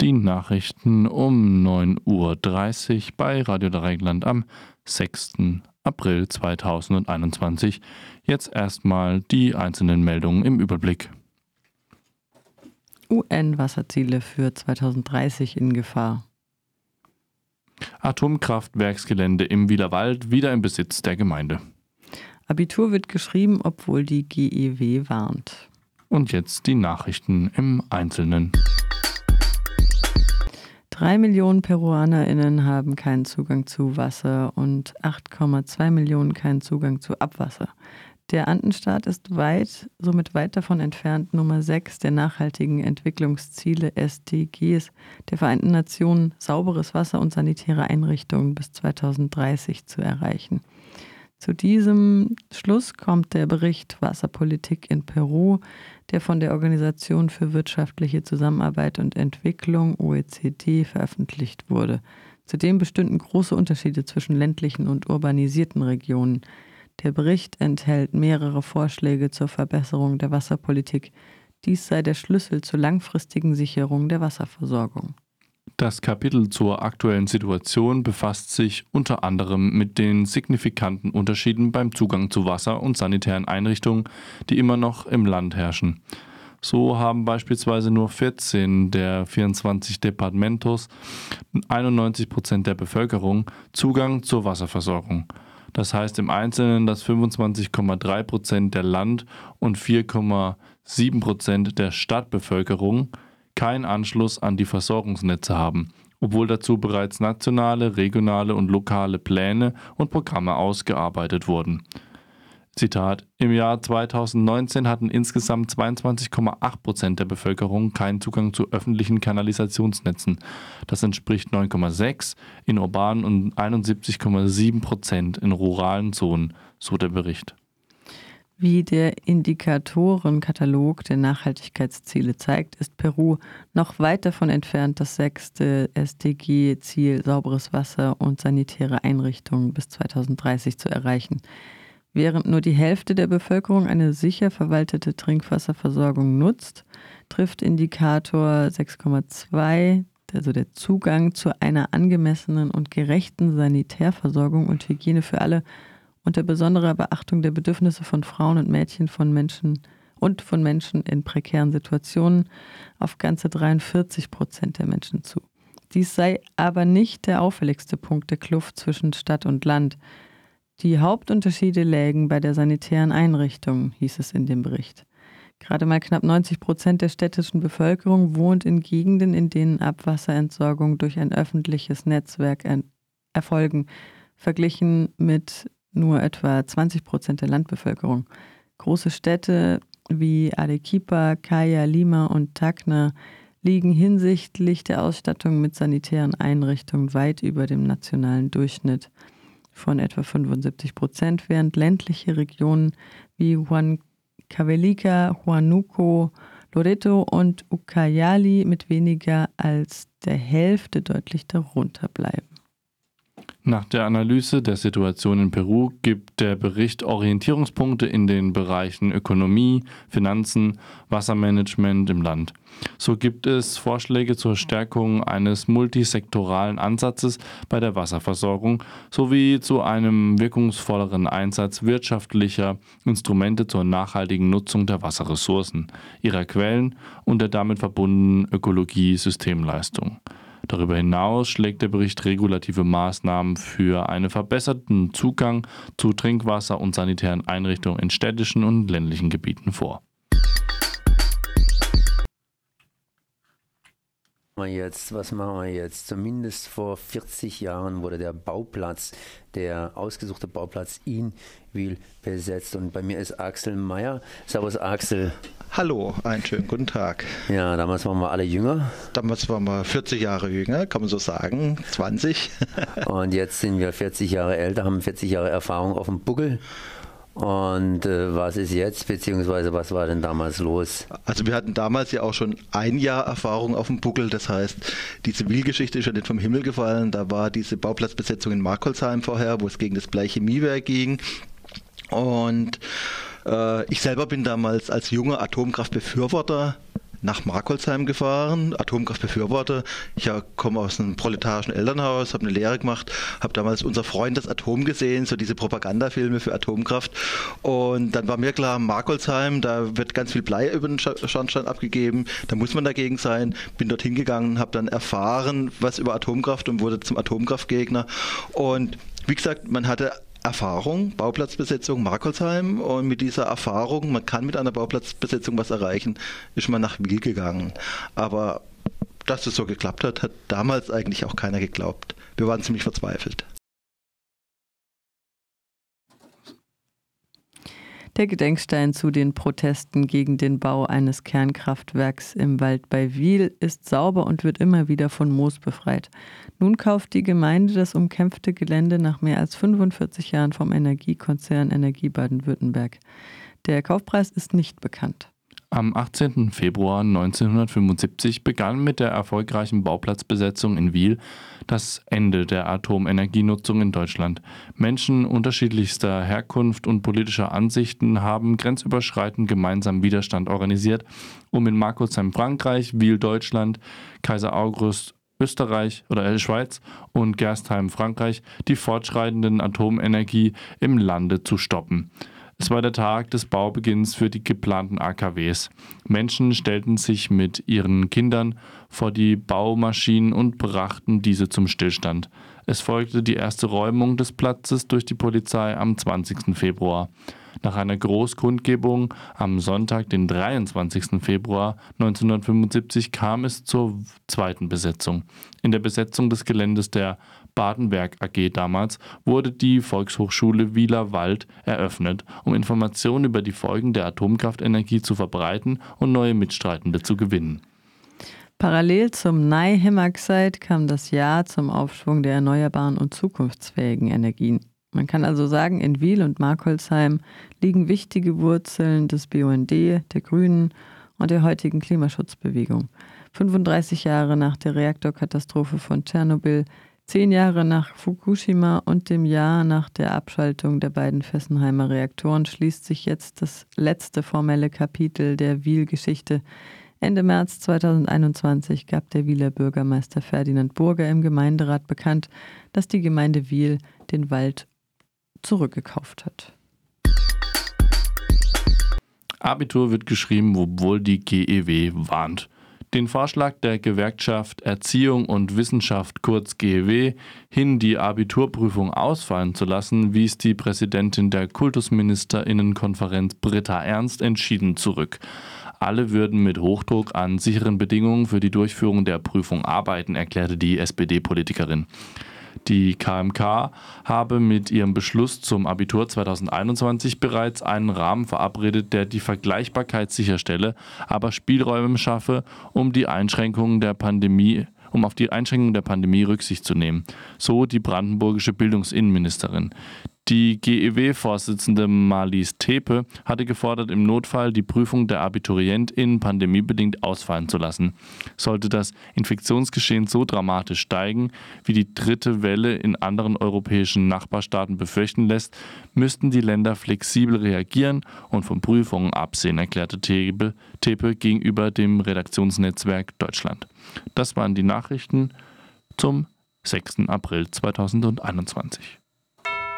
die Nachrichten um 9.30 Uhr bei Radio Dreieckland am 6. April 2021. Jetzt erstmal die einzelnen Meldungen im Überblick. UN-Wasserziele für 2030 in Gefahr. Atomkraftwerksgelände im Wielerwald wieder im Besitz der Gemeinde. Abitur wird geschrieben, obwohl die GEW warnt. Und jetzt die Nachrichten im Einzelnen. Drei Millionen PeruanerInnen haben keinen Zugang zu Wasser und 8,2 Millionen keinen Zugang zu Abwasser. Der Andenstaat ist weit, somit weit davon entfernt, Nummer 6 der nachhaltigen Entwicklungsziele SDGs der Vereinten Nationen sauberes Wasser und sanitäre Einrichtungen bis 2030 zu erreichen. Zu diesem Schluss kommt der Bericht Wasserpolitik in Peru, der von der Organisation für wirtschaftliche Zusammenarbeit und Entwicklung OECD veröffentlicht wurde. Zudem bestünden große Unterschiede zwischen ländlichen und urbanisierten Regionen. Der Bericht enthält mehrere Vorschläge zur Verbesserung der Wasserpolitik. Dies sei der Schlüssel zur langfristigen Sicherung der Wasserversorgung. Das Kapitel zur aktuellen Situation befasst sich unter anderem mit den signifikanten Unterschieden beim Zugang zu Wasser und sanitären Einrichtungen, die immer noch im Land herrschen. So haben beispielsweise nur 14 der 24 Departamentos 91 Prozent der Bevölkerung Zugang zur Wasserversorgung. Das heißt im Einzelnen, dass 25,3 Prozent der Land- und 4,7 Prozent der Stadtbevölkerung keinen Anschluss an die Versorgungsnetze haben, obwohl dazu bereits nationale, regionale und lokale Pläne und Programme ausgearbeitet wurden. Zitat: Im Jahr 2019 hatten insgesamt 22,8 Prozent der Bevölkerung keinen Zugang zu öffentlichen Kanalisationsnetzen. Das entspricht 9,6 in urbanen und 71,7 Prozent in ruralen Zonen, so der Bericht. Wie der Indikatorenkatalog der Nachhaltigkeitsziele zeigt, ist Peru noch weit davon entfernt, das sechste SDG-Ziel sauberes Wasser und sanitäre Einrichtungen bis 2030 zu erreichen. Während nur die Hälfte der Bevölkerung eine sicher verwaltete Trinkwasserversorgung nutzt, trifft Indikator 6,2, also der Zugang zu einer angemessenen und gerechten Sanitärversorgung und Hygiene für alle, unter besonderer Beachtung der Bedürfnisse von Frauen und Mädchen von Menschen und von Menschen in prekären Situationen auf ganze 43 Prozent der Menschen zu. Dies sei aber nicht der auffälligste Punkt der Kluft zwischen Stadt und Land. Die Hauptunterschiede lägen bei der sanitären Einrichtung, hieß es in dem Bericht. Gerade mal knapp 90 Prozent der städtischen Bevölkerung wohnt in Gegenden, in denen Abwasserentsorgung durch ein öffentliches Netzwerk erfolgen, verglichen mit nur etwa 20 Prozent der Landbevölkerung. Große Städte wie Arequipa, Caya, Lima und Tacna liegen hinsichtlich der Ausstattung mit sanitären Einrichtungen weit über dem nationalen Durchschnitt von etwa 75 Prozent, während ländliche Regionen wie Huancavelica, Huanuco, Loreto und Ucayali mit weniger als der Hälfte deutlich darunter bleiben. Nach der Analyse der Situation in Peru gibt der Bericht Orientierungspunkte in den Bereichen Ökonomie, Finanzen, Wassermanagement im Land. So gibt es Vorschläge zur Stärkung eines multisektoralen Ansatzes bei der Wasserversorgung sowie zu einem wirkungsvolleren Einsatz wirtschaftlicher Instrumente zur nachhaltigen Nutzung der Wasserressourcen, ihrer Quellen und der damit verbundenen Ökologie-Systemleistung. Darüber hinaus schlägt der Bericht regulative Maßnahmen für einen verbesserten Zugang zu Trinkwasser und sanitären Einrichtungen in städtischen und ländlichen Gebieten vor. Jetzt, was machen wir jetzt? Zumindest vor 40 Jahren wurde der Bauplatz, der ausgesuchte Bauplatz in Wil besetzt. Und bei mir ist Axel Meyer. Servus Axel. Hallo, einen schönen guten Tag. Ja, damals waren wir alle jünger. Damals waren wir 40 Jahre jünger, kann man so sagen, 20. Und jetzt sind wir 40 Jahre älter, haben 40 Jahre Erfahrung auf dem Buckel. Und äh, was ist jetzt, beziehungsweise was war denn damals los? Also wir hatten damals ja auch schon ein Jahr Erfahrung auf dem Buckel, das heißt, die Zivilgeschichte ist ja nicht vom Himmel gefallen. Da war diese Bauplatzbesetzung in Markolsheim vorher, wo es gegen das Bleichemiewerk ging. Und äh, ich selber bin damals als junger Atomkraftbefürworter nach Markolsheim gefahren, Atomkraftbefürworter. Ich komme aus einem proletarischen Elternhaus, habe eine Lehre gemacht, habe damals unser Freund das Atom gesehen, so diese Propagandafilme für Atomkraft. Und dann war mir klar, Markolsheim, da wird ganz viel Blei über den Schornstein abgegeben, da muss man dagegen sein. Bin dorthin gegangen, habe dann erfahren, was über Atomkraft und wurde zum Atomkraftgegner. Und wie gesagt, man hatte Erfahrung, Bauplatzbesetzung Markolsheim und mit dieser Erfahrung, man kann mit einer Bauplatzbesetzung was erreichen, ist man nach Wiel gegangen. Aber dass es so geklappt hat, hat damals eigentlich auch keiner geglaubt. Wir waren ziemlich verzweifelt. Der Gedenkstein zu den Protesten gegen den Bau eines Kernkraftwerks im Wald bei Wiel ist sauber und wird immer wieder von Moos befreit. Nun kauft die Gemeinde das umkämpfte Gelände nach mehr als 45 Jahren vom Energiekonzern Energie Baden-Württemberg. Der Kaufpreis ist nicht bekannt. Am 18. Februar 1975 begann mit der erfolgreichen Bauplatzbesetzung in Wiel das Ende der Atomenergienutzung in Deutschland. Menschen unterschiedlichster Herkunft und politischer Ansichten haben grenzüberschreitend gemeinsam Widerstand organisiert, um in Markursheim Frankreich, Wiel Deutschland, Kaiser August Österreich oder äh, Schweiz und Gerstheim Frankreich die fortschreitenden Atomenergie im Lande zu stoppen. Es war der Tag des Baubeginns für die geplanten AKWs. Menschen stellten sich mit ihren Kindern vor die Baumaschinen und brachten diese zum Stillstand. Es folgte die erste Räumung des Platzes durch die Polizei am 20. Februar. Nach einer Großkundgebung am Sonntag, den 23. Februar 1975, kam es zur zweiten Besetzung. In der Besetzung des Geländes der Badenberg AG damals wurde die Volkshochschule Wielerwald eröffnet, um Informationen über die Folgen der Atomkraftenergie zu verbreiten und neue Mitstreitende zu gewinnen. Parallel zum Nei-Hemaxide kam das Jahr zum Aufschwung der erneuerbaren und zukunftsfähigen Energien. Man kann also sagen, in Wiel und Markholzheim liegen wichtige Wurzeln des BUND, der Grünen und der heutigen Klimaschutzbewegung. 35 Jahre nach der Reaktorkatastrophe von Tschernobyl Zehn Jahre nach Fukushima und dem Jahr nach der Abschaltung der beiden Fessenheimer Reaktoren schließt sich jetzt das letzte formelle Kapitel der Wiel-Geschichte. Ende März 2021 gab der Wieler Bürgermeister Ferdinand Burger im Gemeinderat bekannt, dass die Gemeinde Wiel den Wald zurückgekauft hat. Abitur wird geschrieben, obwohl die GEW warnt. Den Vorschlag der Gewerkschaft Erziehung und Wissenschaft kurz GEW hin, die Abiturprüfung ausfallen zu lassen, wies die Präsidentin der Kultusministerinnenkonferenz Britta Ernst entschieden zurück. Alle würden mit Hochdruck an sicheren Bedingungen für die Durchführung der Prüfung arbeiten, erklärte die SPD-Politikerin. Die KMK habe mit ihrem Beschluss zum Abitur 2021 bereits einen Rahmen verabredet, der die Vergleichbarkeit sicherstelle, aber Spielräume schaffe, um die Einschränkungen der Pandemie um auf die Einschränkungen der Pandemie Rücksicht zu nehmen, so die brandenburgische Bildungsinnenministerin. Die GEW-Vorsitzende Marlies Tepe hatte gefordert, im Notfall die Prüfung der AbiturientInnen pandemiebedingt ausfallen zu lassen. Sollte das Infektionsgeschehen so dramatisch steigen, wie die dritte Welle in anderen europäischen Nachbarstaaten befürchten lässt, müssten die Länder flexibel reagieren und von Prüfungen absehen, erklärte Tepe, Tepe gegenüber dem Redaktionsnetzwerk Deutschland. Das waren die Nachrichten zum 6. April 2021.